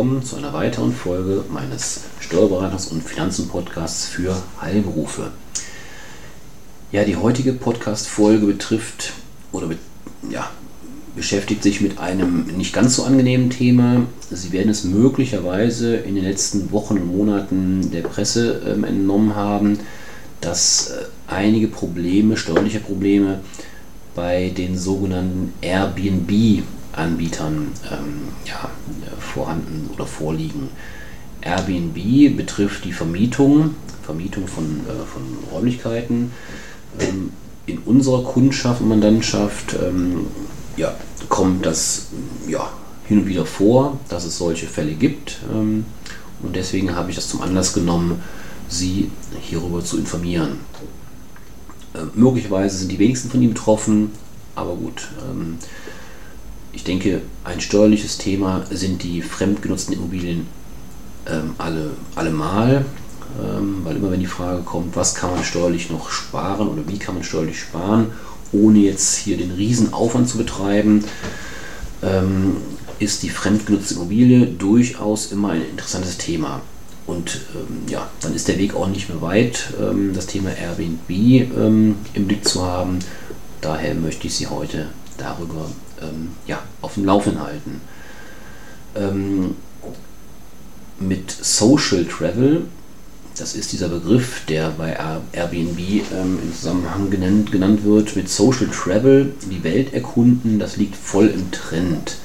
willkommen zu einer weiteren Folge meines Steuerberaters und Finanzen-Podcasts für Heilberufe. Ja, die heutige Podcast-Folge betrifft oder be ja, beschäftigt sich mit einem nicht ganz so angenehmen Thema. Sie werden es möglicherweise in den letzten Wochen und Monaten der Presse ähm, entnommen haben, dass äh, einige Probleme, steuerliche Probleme bei den sogenannten Airbnb Anbietern ähm, ja, vorhanden oder vorliegen. Airbnb betrifft die Vermietung, Vermietung von, äh, von Räumlichkeiten. Ähm, in unserer Kundschaft und Mandantschaft ähm, ja, kommt das ja, hin und wieder vor, dass es solche Fälle gibt. Ähm, und deswegen habe ich das zum Anlass genommen, Sie hierüber zu informieren. Äh, möglicherweise sind die wenigsten von Ihnen betroffen, aber gut. Ich denke, ein steuerliches Thema sind die fremdgenutzten Immobilien ähm, alle, allemal, ähm, weil immer wenn die Frage kommt, was kann man steuerlich noch sparen oder wie kann man steuerlich sparen, ohne jetzt hier den riesen Aufwand zu betreiben, ähm, ist die fremdgenutzte Immobilie durchaus immer ein interessantes Thema. Und ähm, ja, dann ist der Weg auch nicht mehr weit, ähm, das Thema Airbnb ähm, im Blick zu haben. Daher möchte ich Sie heute darüber ähm, ja, auf dem Laufenden halten. Ähm, mit Social Travel, das ist dieser Begriff, der bei Airbnb ähm, im Zusammenhang genannt, genannt wird, mit Social Travel die Welt erkunden, das liegt voll im Trend.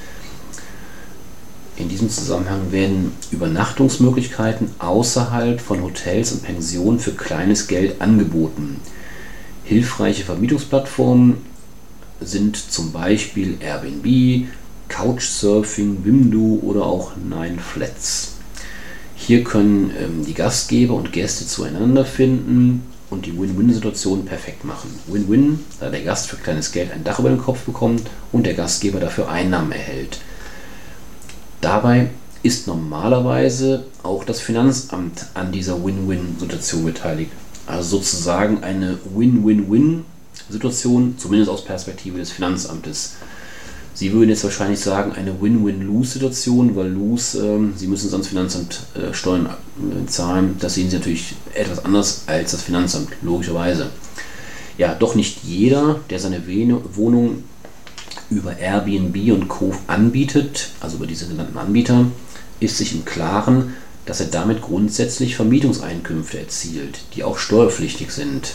In diesem Zusammenhang werden Übernachtungsmöglichkeiten außerhalb von Hotels und Pensionen für kleines Geld angeboten. Hilfreiche Vermietungsplattformen sind zum Beispiel Airbnb, Couchsurfing, Wimdu oder auch Nine Flats. Hier können ähm, die Gastgeber und Gäste zueinander finden und die Win-Win-Situation perfekt machen. Win-Win, da der Gast für kleines Geld ein Dach über den Kopf bekommt und der Gastgeber dafür Einnahmen erhält. Dabei ist normalerweise auch das Finanzamt an dieser Win-Win-Situation beteiligt. Also sozusagen eine Win-Win-Win Situation, zumindest aus Perspektive des Finanzamtes. Sie würden jetzt wahrscheinlich sagen, eine Win-Win-Lose-Situation, weil Lose, ähm, Sie müssen sonst Finanzamt äh, Steuern äh, zahlen. Das sehen Sie natürlich etwas anders als das Finanzamt, logischerweise. Ja, doch nicht jeder, der seine Wohnung über Airbnb und Co. anbietet, also über diese genannten Anbieter, ist sich im Klaren, dass er damit grundsätzlich Vermietungseinkünfte erzielt, die auch steuerpflichtig sind.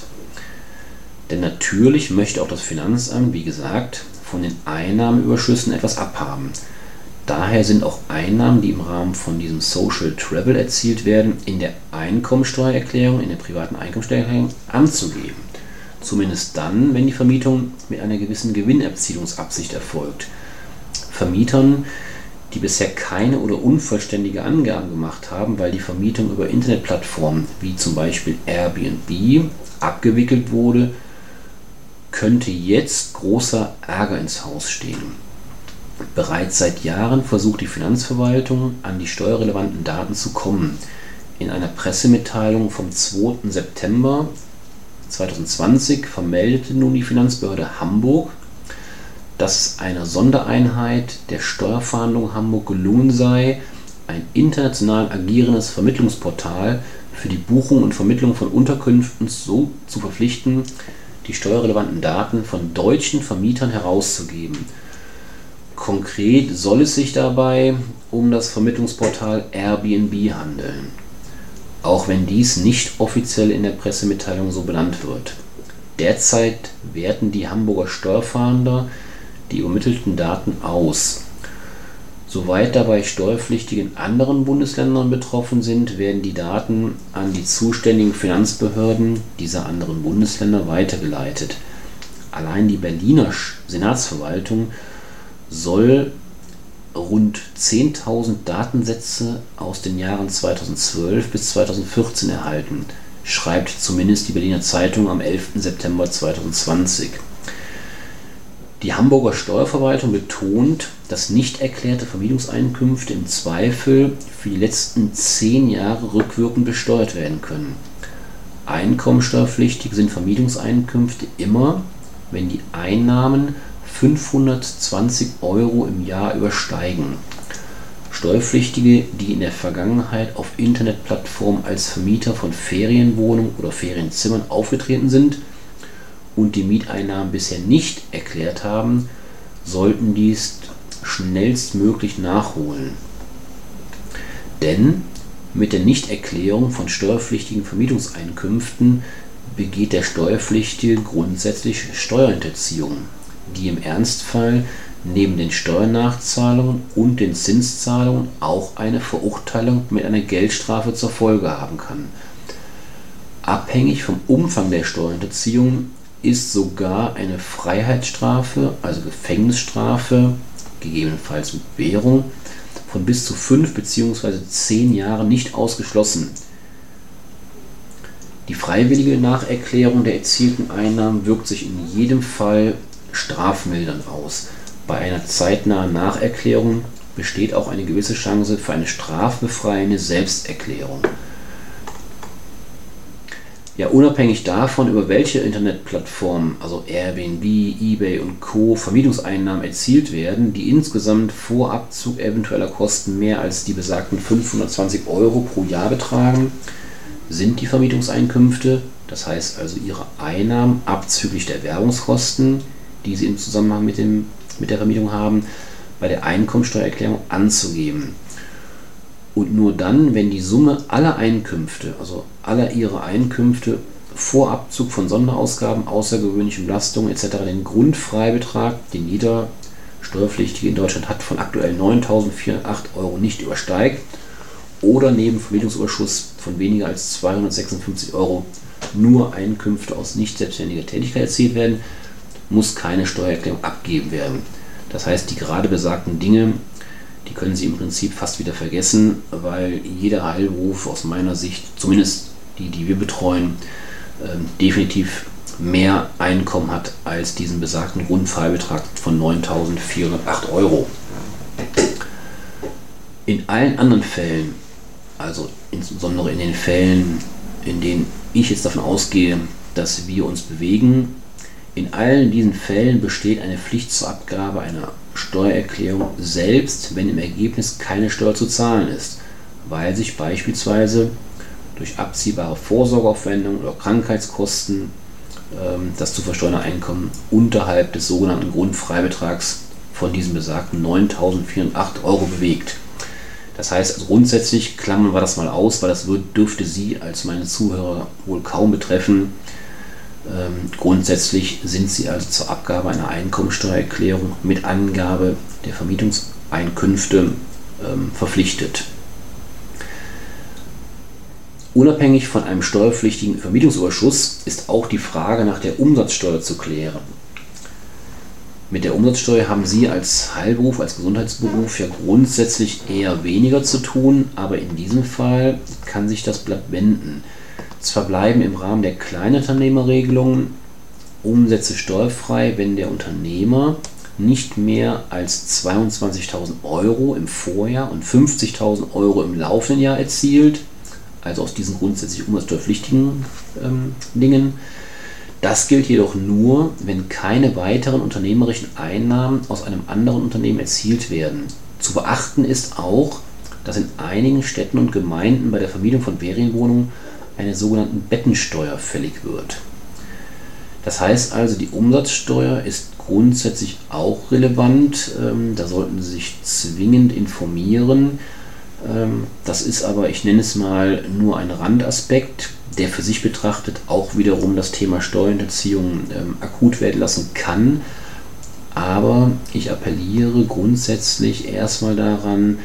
Denn natürlich möchte auch das Finanzamt, wie gesagt, von den Einnahmenüberschüssen etwas abhaben. Daher sind auch Einnahmen, die im Rahmen von diesem Social Travel erzielt werden, in der Einkommensteuererklärung, in der privaten Einkommensteuererklärung anzugeben. Zumindest dann, wenn die Vermietung mit einer gewissen Gewinnerzielungsabsicht erfolgt. Vermietern, die bisher keine oder unvollständige Angaben gemacht haben, weil die Vermietung über Internetplattformen wie zum Beispiel Airbnb abgewickelt wurde, könnte jetzt großer Ärger ins Haus stehen. Bereits seit Jahren versucht die Finanzverwaltung an die steuerrelevanten Daten zu kommen. In einer Pressemitteilung vom 2. September 2020 vermeldete nun die Finanzbehörde Hamburg, dass einer Sondereinheit der Steuerfahndung Hamburg gelungen sei, ein international agierendes Vermittlungsportal für die Buchung und Vermittlung von Unterkünften so zu verpflichten, die steuerrelevanten Daten von deutschen Vermietern herauszugeben. Konkret soll es sich dabei um das Vermittlungsportal Airbnb handeln, auch wenn dies nicht offiziell in der Pressemitteilung so benannt wird. Derzeit werten die Hamburger Steuerfahnder die übermittelten Daten aus. Soweit dabei Steuerpflichtige in anderen Bundesländern betroffen sind, werden die Daten an die zuständigen Finanzbehörden dieser anderen Bundesländer weitergeleitet. Allein die Berliner Senatsverwaltung soll rund 10.000 Datensätze aus den Jahren 2012 bis 2014 erhalten, schreibt zumindest die Berliner Zeitung am 11. September 2020. Die Hamburger Steuerverwaltung betont, dass nicht erklärte Vermietungseinkünfte im Zweifel für die letzten zehn Jahre rückwirkend besteuert werden können. Einkommensteuerpflichtig sind Vermietungseinkünfte immer, wenn die Einnahmen 520 Euro im Jahr übersteigen. Steuerpflichtige, die in der Vergangenheit auf Internetplattformen als Vermieter von Ferienwohnungen oder Ferienzimmern aufgetreten sind und die Mieteinnahmen bisher nicht erklärt haben, sollten dies schnellstmöglich nachholen. Denn mit der Nichterklärung von steuerpflichtigen Vermietungseinkünften begeht der Steuerpflichtige grundsätzlich Steuerhinterziehung, die im Ernstfall neben den Steuernachzahlungen und den Zinszahlungen auch eine Verurteilung mit einer Geldstrafe zur Folge haben kann. Abhängig vom Umfang der Steuerhinterziehung ist sogar eine Freiheitsstrafe, also Gefängnisstrafe, gegebenenfalls mit Währung, von bis zu fünf bzw. zehn Jahren nicht ausgeschlossen. Die freiwillige Nacherklärung der erzielten Einnahmen wirkt sich in jedem Fall strafmildernd aus. Bei einer zeitnahen Nacherklärung besteht auch eine gewisse Chance für eine strafbefreiende Selbsterklärung. Ja, unabhängig davon, über welche Internetplattformen, also Airbnb, eBay und Co. Vermietungseinnahmen erzielt werden, die insgesamt vor Abzug eventueller Kosten mehr als die besagten 520 Euro pro Jahr betragen, sind die Vermietungseinkünfte, das heißt also ihre Einnahmen abzüglich der Werbungskosten, die sie im Zusammenhang mit, dem, mit der Vermietung haben, bei der Einkommensteuererklärung anzugeben. Und nur dann, wenn die Summe aller Einkünfte, also aller ihrer Einkünfte vor Abzug von Sonderausgaben, außergewöhnlichen Belastungen etc. den Grundfreibetrag, den jeder Steuerpflichtige in Deutschland hat, von aktuell 9.408 Euro nicht übersteigt oder neben Vermietungsüberschuss von weniger als 256 Euro nur Einkünfte aus nicht selbstständiger Tätigkeit erzielt werden, muss keine Steuererklärung abgegeben werden. Das heißt, die gerade besagten Dinge die können Sie im Prinzip fast wieder vergessen, weil jeder Heilberuf aus meiner Sicht, zumindest die, die wir betreuen, ähm, definitiv mehr Einkommen hat als diesen besagten Grundfreibetrag von 9.408 Euro. In allen anderen Fällen, also insbesondere in den Fällen, in denen ich jetzt davon ausgehe, dass wir uns bewegen, in allen diesen Fällen besteht eine Pflicht zur Abgabe einer Steuererklärung selbst, wenn im Ergebnis keine Steuer zu zahlen ist, weil sich beispielsweise durch abziehbare Vorsorgeaufwendungen oder Krankheitskosten ähm, das zu versteuernde Einkommen unterhalb des sogenannten Grundfreibetrags von diesen besagten 9.408 Euro bewegt. Das heißt, also grundsätzlich klammern wir das mal aus, weil das dürfte Sie als meine Zuhörer wohl kaum betreffen. Ähm, grundsätzlich sind sie also zur Abgabe einer Einkommensteuererklärung mit Angabe der Vermietungseinkünfte ähm, verpflichtet. Unabhängig von einem steuerpflichtigen Vermietungsüberschuss ist auch die Frage nach der Umsatzsteuer zu klären. Mit der Umsatzsteuer haben Sie als Heilberuf, als Gesundheitsberuf ja grundsätzlich eher weniger zu tun, aber in diesem Fall kann sich das Blatt wenden. Zwar bleiben im Rahmen der Kleinunternehmerregelung Umsätze steuerfrei, wenn der Unternehmer nicht mehr als 22.000 Euro im Vorjahr und 50.000 Euro im laufenden Jahr erzielt, also aus diesen grundsätzlich umsatzsteuerpflichtigen ähm, Dingen. Das gilt jedoch nur, wenn keine weiteren unternehmerischen Einnahmen aus einem anderen Unternehmen erzielt werden. Zu beachten ist auch, dass in einigen Städten und Gemeinden bei der Vermietung von Ferienwohnungen eine sogenannte Bettensteuer fällig wird. Das heißt also, die Umsatzsteuer ist grundsätzlich auch relevant. Ähm, da sollten Sie sich zwingend informieren. Ähm, das ist aber, ich nenne es mal, nur ein Randaspekt, der für sich betrachtet auch wiederum das Thema Steuerhinterziehung ähm, akut werden lassen kann. Aber ich appelliere grundsätzlich erstmal daran,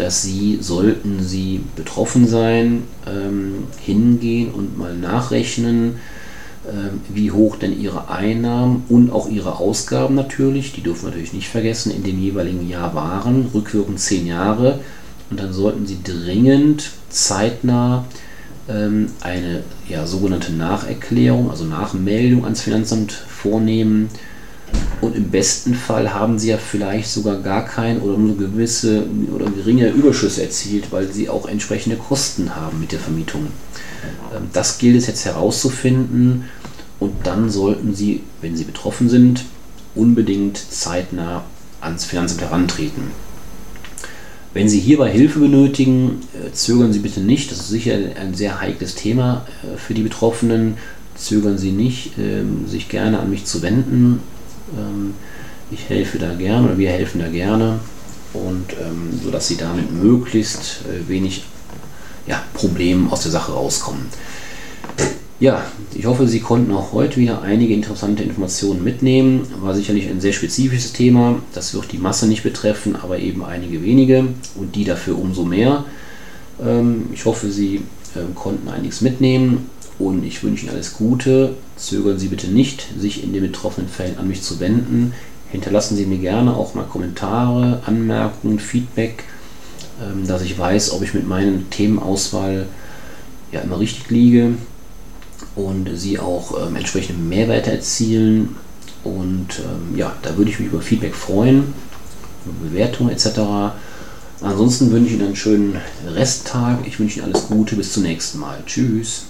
dass Sie, sollten Sie betroffen sein, ähm, hingehen und mal nachrechnen, ähm, wie hoch denn Ihre Einnahmen und auch Ihre Ausgaben natürlich, die dürfen wir natürlich nicht vergessen, in dem jeweiligen Jahr waren, rückwirkend zehn Jahre. Und dann sollten Sie dringend zeitnah ähm, eine ja, sogenannte Nacherklärung, also Nachmeldung ans Finanzamt vornehmen und im besten Fall haben sie ja vielleicht sogar gar kein oder nur gewisse oder geringe Überschüsse erzielt, weil sie auch entsprechende Kosten haben mit der Vermietung. Ähm, das gilt es jetzt herauszufinden und dann sollten Sie, wenn Sie betroffen sind, unbedingt zeitnah ans Finanzamt herantreten. Wenn Sie hierbei Hilfe benötigen, äh, zögern Sie bitte nicht. Das ist sicher ein sehr heikles Thema äh, für die Betroffenen. Zögern Sie nicht, ähm, sich gerne an mich zu wenden. Ähm, ich helfe da gerne oder wir helfen da gerne und ähm, sodass Sie damit möglichst äh, wenig ja, Problemen aus der Sache rauskommen. Ja, ich hoffe, Sie konnten auch heute wieder einige interessante Informationen mitnehmen. War sicherlich ein sehr spezifisches Thema. Das wird die Masse nicht betreffen, aber eben einige wenige und die dafür umso mehr. Ähm, ich hoffe, Sie ähm, konnten einiges mitnehmen und ich wünsche Ihnen alles Gute. Zögern Sie bitte nicht, sich in den betroffenen Fällen an mich zu wenden. Hinterlassen Sie mir gerne auch mal Kommentare, Anmerkungen, Feedback, ähm, dass ich weiß, ob ich mit meinen Themenauswahl ja immer richtig liege und sie auch ähm, entsprechende Mehrwerte erzielen. Und ähm, ja, da würde ich mich über Feedback freuen, über Bewertungen etc. Ansonsten wünsche ich Ihnen einen schönen Resttag. Ich wünsche Ihnen alles Gute. Bis zum nächsten Mal. Tschüss.